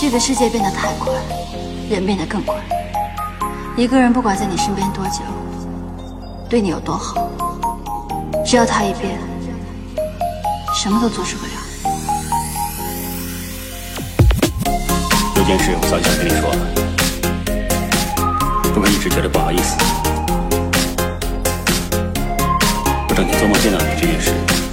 这个世界变得太快人变得更快一个人不管在你身边多久对你有多好只要他一变什么都阻止不了。有件事我早就想跟你说了不过一直觉得不好意思。我整天做梦见到你这件事。